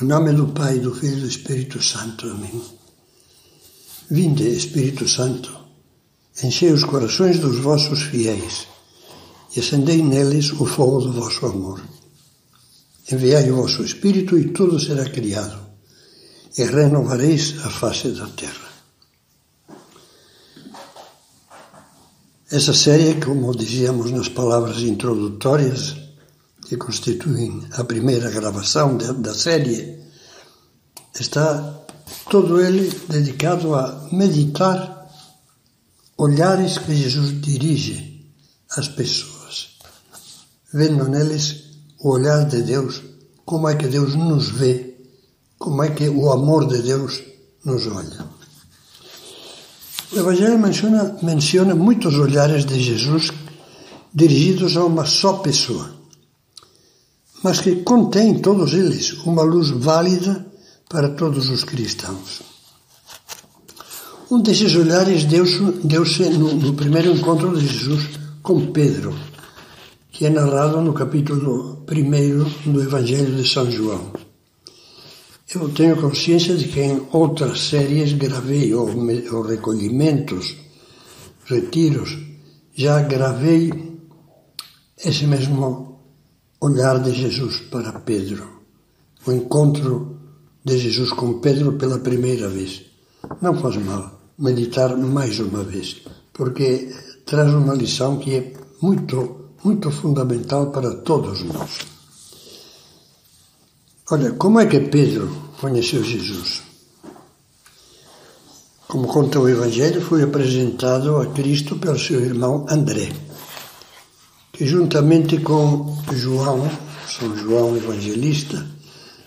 Em nome do Pai, do Filho e do Espírito Santo. Amém. Vinde, Espírito Santo, enchei os corações dos vossos fiéis e acendei neles o fogo do vosso amor. Enviai o vosso Espírito e tudo será criado, e renovareis a face da terra. Essa série, como dizíamos nas palavras introdutórias, que constituem a primeira gravação da série, está todo ele dedicado a meditar olhares que Jesus dirige às pessoas, vendo neles o olhar de Deus, como é que Deus nos vê, como é que o amor de Deus nos olha. O Evangelho menciona, menciona muitos olhares de Jesus dirigidos a uma só pessoa mas que contém todos eles uma luz válida para todos os cristãos. Um desses olhares deu-se deu no, no primeiro encontro de Jesus com Pedro, que é narrado no capítulo 1 do Evangelho de São João. Eu tenho consciência de que em outras séries gravei, ou, ou recolhimentos, retiros, já gravei esse mesmo olhar de Jesus para Pedro, o encontro de Jesus com Pedro pela primeira vez. Não faz mal meditar mais uma vez, porque traz uma lição que é muito, muito fundamental para todos nós. Olha, como é que Pedro conheceu Jesus? Como conta o Evangelho, foi apresentado a Cristo pelo seu irmão André que juntamente com João, São João Evangelista,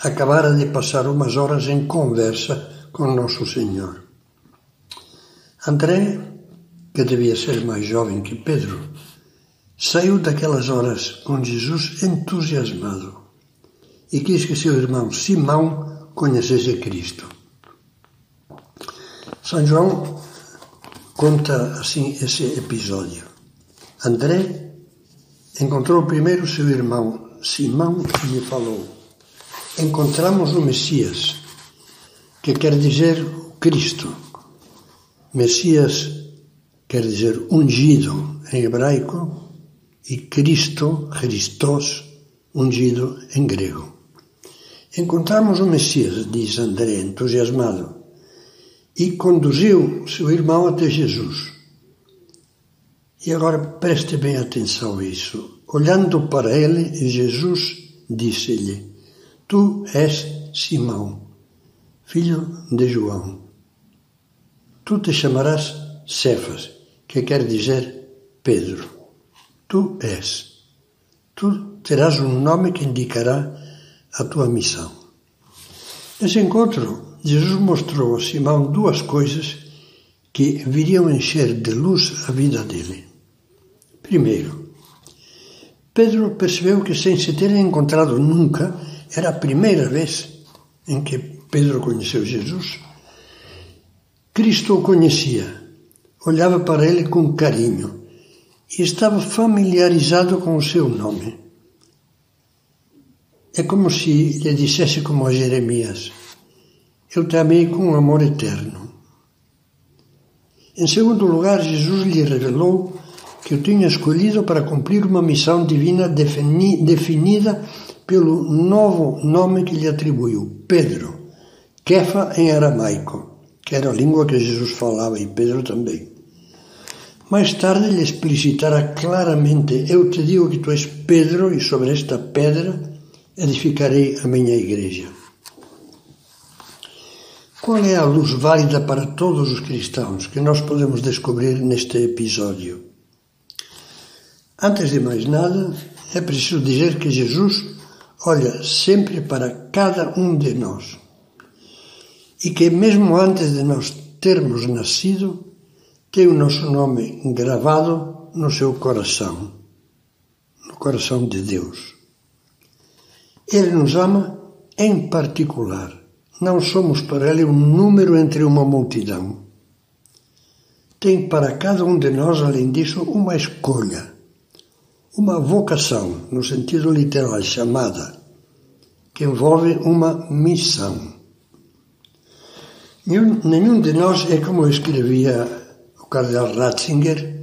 acabara de passar umas horas em conversa com Nosso Senhor. André, que devia ser mais jovem que Pedro, saiu daquelas horas com Jesus entusiasmado e quis que seu irmão Simão conhecesse Cristo. São João conta assim esse episódio. André Encontrou primeiro seu irmão Simão e lhe falou: Encontramos o Messias, que quer dizer Cristo. Messias quer dizer ungido em hebraico e Cristo, Christos, ungido em grego. Encontramos o Messias, diz André, entusiasmado, e conduziu seu irmão até Jesus. E agora preste bem atenção a isso. Olhando para ele, Jesus disse-lhe: Tu és Simão, filho de João. Tu te chamarás Cefas, que quer dizer Pedro. Tu és. Tu terás um nome que indicará a tua missão. Nesse encontro, Jesus mostrou a Simão duas coisas que viriam encher de luz a vida dele. Primeiro, Pedro percebeu que, sem se terem encontrado nunca, era a primeira vez em que Pedro conheceu Jesus. Cristo o conhecia, olhava para ele com carinho e estava familiarizado com o seu nome. É como se lhe dissesse, como a Jeremias: Eu te amei com amor eterno. Em segundo lugar, Jesus lhe revelou que eu tinha escolhido para cumprir uma missão divina definida pelo novo nome que lhe atribuiu, Pedro, Kefa em aramaico, que era a língua que Jesus falava e Pedro também. Mais tarde lhe explicitará claramente: Eu te digo que tu és Pedro, e sobre esta pedra edificarei a minha igreja. Qual é a luz válida para todos os cristãos que nós podemos descobrir neste episódio? Antes de mais nada, é preciso dizer que Jesus olha sempre para cada um de nós e que, mesmo antes de nós termos nascido, tem o nosso nome gravado no seu coração, no coração de Deus. Ele nos ama em particular. Não somos para Ele um número entre uma multidão. Tem para cada um de nós, além disso, uma escolha uma vocação, no sentido literal, chamada, que envolve uma missão. Nenhum de nós é como escrevia o cardeal Ratzinger,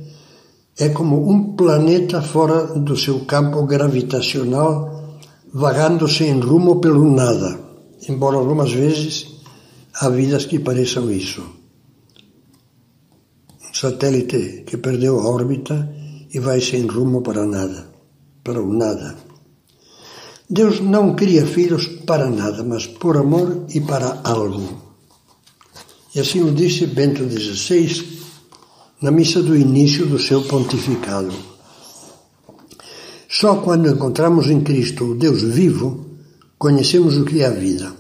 é como um planeta fora do seu campo gravitacional, vagando sem rumo pelo nada, embora algumas vezes há vidas que pareçam isso. Um satélite que perdeu a órbita e vai sem rumo para nada, para o nada. Deus não cria filhos para nada, mas por amor e para algo. E assim o disse Bento XVI na missa do início do seu pontificado. Só quando encontramos em Cristo o Deus vivo, conhecemos o que é a vida.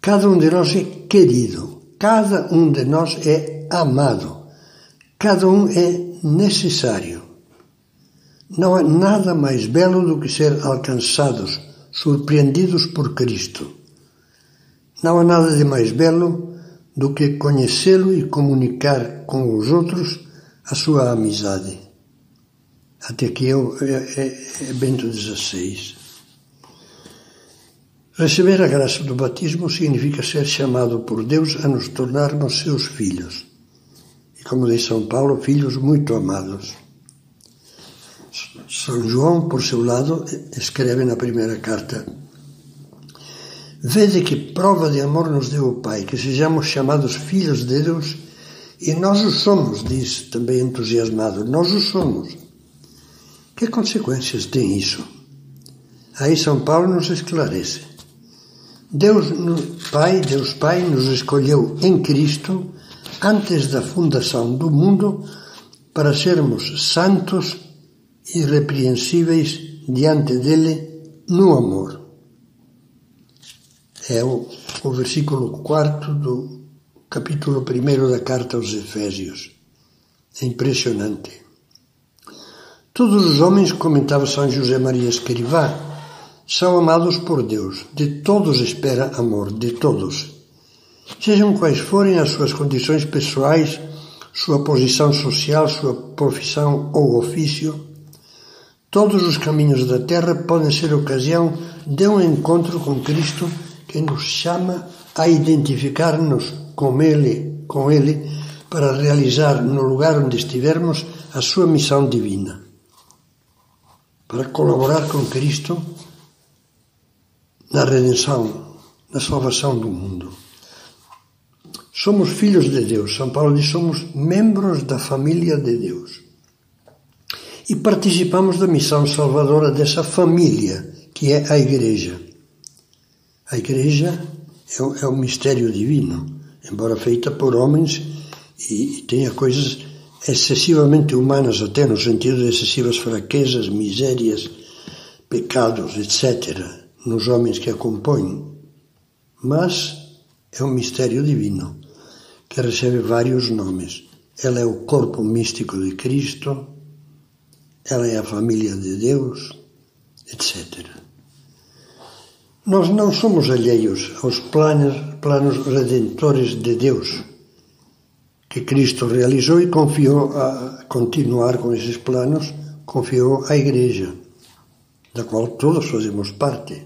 Cada um de nós é querido, cada um de nós é amado, cada um é necessário. Não há nada mais belo do que ser alcançados, surpreendidos por Cristo. Não há nada de mais belo do que conhecê-lo e comunicar com os outros a sua amizade. Até aqui é, é, é Bento XVI. Receber a graça do batismo significa ser chamado por Deus a nos tornarmos seus filhos. Como diz São Paulo, filhos muito amados. São João, por seu lado, escreve na primeira carta Vede que prova de amor nos deu o Pai, que sejamos chamados filhos de Deus, e nós o somos, diz também entusiasmado, nós o somos. Que consequências tem isso? Aí São Paulo nos esclarece. Deus Pai, Deus Pai nos escolheu em Cristo antes da fundação do mundo para sermos santos e irrepreensíveis diante dele no amor é o, o versículo 4 do capítulo 1 da carta aos Efésios. É impressionante. Todos os homens, comentava São José Maria Escrivá, são amados por Deus. De todos espera amor, de todos. Sejam quais forem as suas condições pessoais, sua posição social, sua profissão ou ofício, todos os caminhos da terra podem ser ocasião de um encontro com Cristo que nos chama a identificar-nos com Ele, com Ele, para realizar no lugar onde estivermos a sua missão divina, para colaborar com Cristo na redenção, na salvação do mundo. Somos filhos de Deus. São Paulo diz: somos membros da família de Deus. E participamos da missão salvadora dessa família, que é a Igreja. A Igreja é um, é um mistério divino, embora feita por homens e, e tenha coisas excessivamente humanas, até no sentido de excessivas fraquezas, misérias, pecados, etc., nos homens que a compõem. Mas é um mistério divino que recebe vários nomes. Ela é o corpo místico de Cristo, ela é a família de Deus, etc. Nós não somos alheios aos planos, planos redentores de Deus que Cristo realizou e confiou a continuar com esses planos, confiou à Igreja, da qual todos fazemos parte.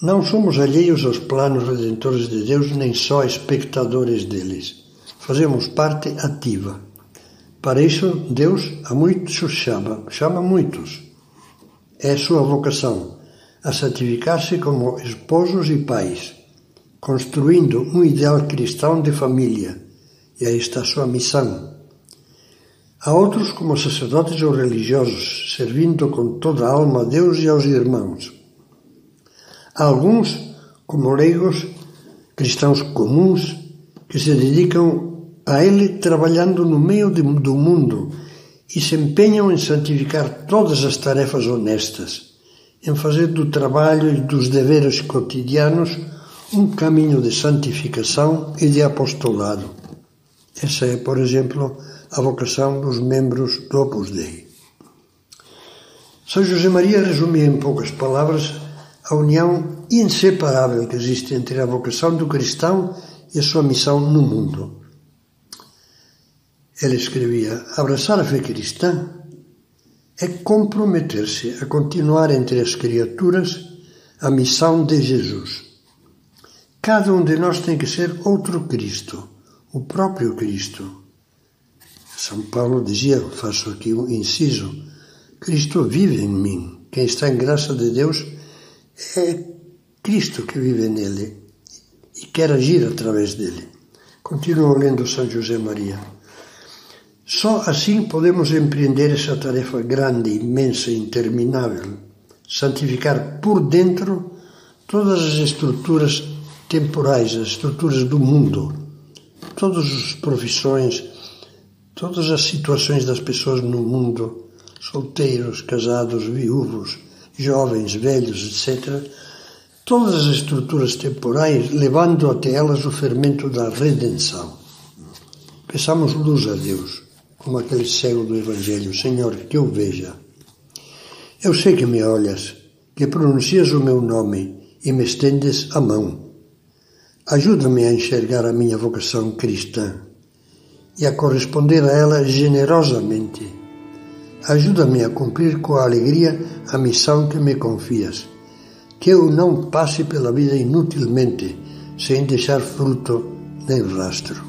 Não somos alheios aos planos redentores de Deus, nem só espectadores deles. Fazemos parte ativa. Para isso, Deus a muitos chama, chama muitos. É sua vocação a santificar-se como esposos e pais, construindo um ideal cristão de família, e aí está sua missão. A outros como sacerdotes ou religiosos, servindo com toda a alma a Deus e aos irmãos. Alguns como leigos, cristãos comuns, que se dedicam a Ele trabalhando no meio de, do mundo e se empenham em santificar todas as tarefas honestas em fazer do trabalho e dos deveres cotidianos um caminho de santificação e de apostolado. Essa é, por exemplo, a vocação dos membros do Opus Dei. São José Maria resumia em poucas palavras a união inseparável que existe entre a vocação do cristão e a sua missão no mundo. Ele escrevia: abraçar a fé cristã é comprometer-se a continuar entre as criaturas a missão de Jesus. Cada um de nós tem que ser outro Cristo, o próprio Cristo. São Paulo dizia, faço aqui um inciso, Cristo vive em mim. Quem está em graça de Deus é Cristo que vive nele e quer agir através dele. Continuo lendo São José Maria. Só assim podemos empreender essa tarefa grande, imensa, interminável, santificar por dentro todas as estruturas temporais, as estruturas do mundo, todas as profissões, todas as situações das pessoas no mundo, solteiros, casados, viúvos, jovens, velhos, etc., todas as estruturas temporais, levando até elas o fermento da redenção. Peçamos luz a Deus, como aquele cego do Evangelho, Senhor, que eu veja. Eu sei que me olhas, que pronuncias o meu nome e me estendes a mão. Ajuda-me a enxergar a minha vocação cristã e a corresponder a ela generosamente. Ajuda-me a cumprir com alegria a missão que me confias, que eu não passe pela vida inutilmente, sem deixar fruto nem rastro.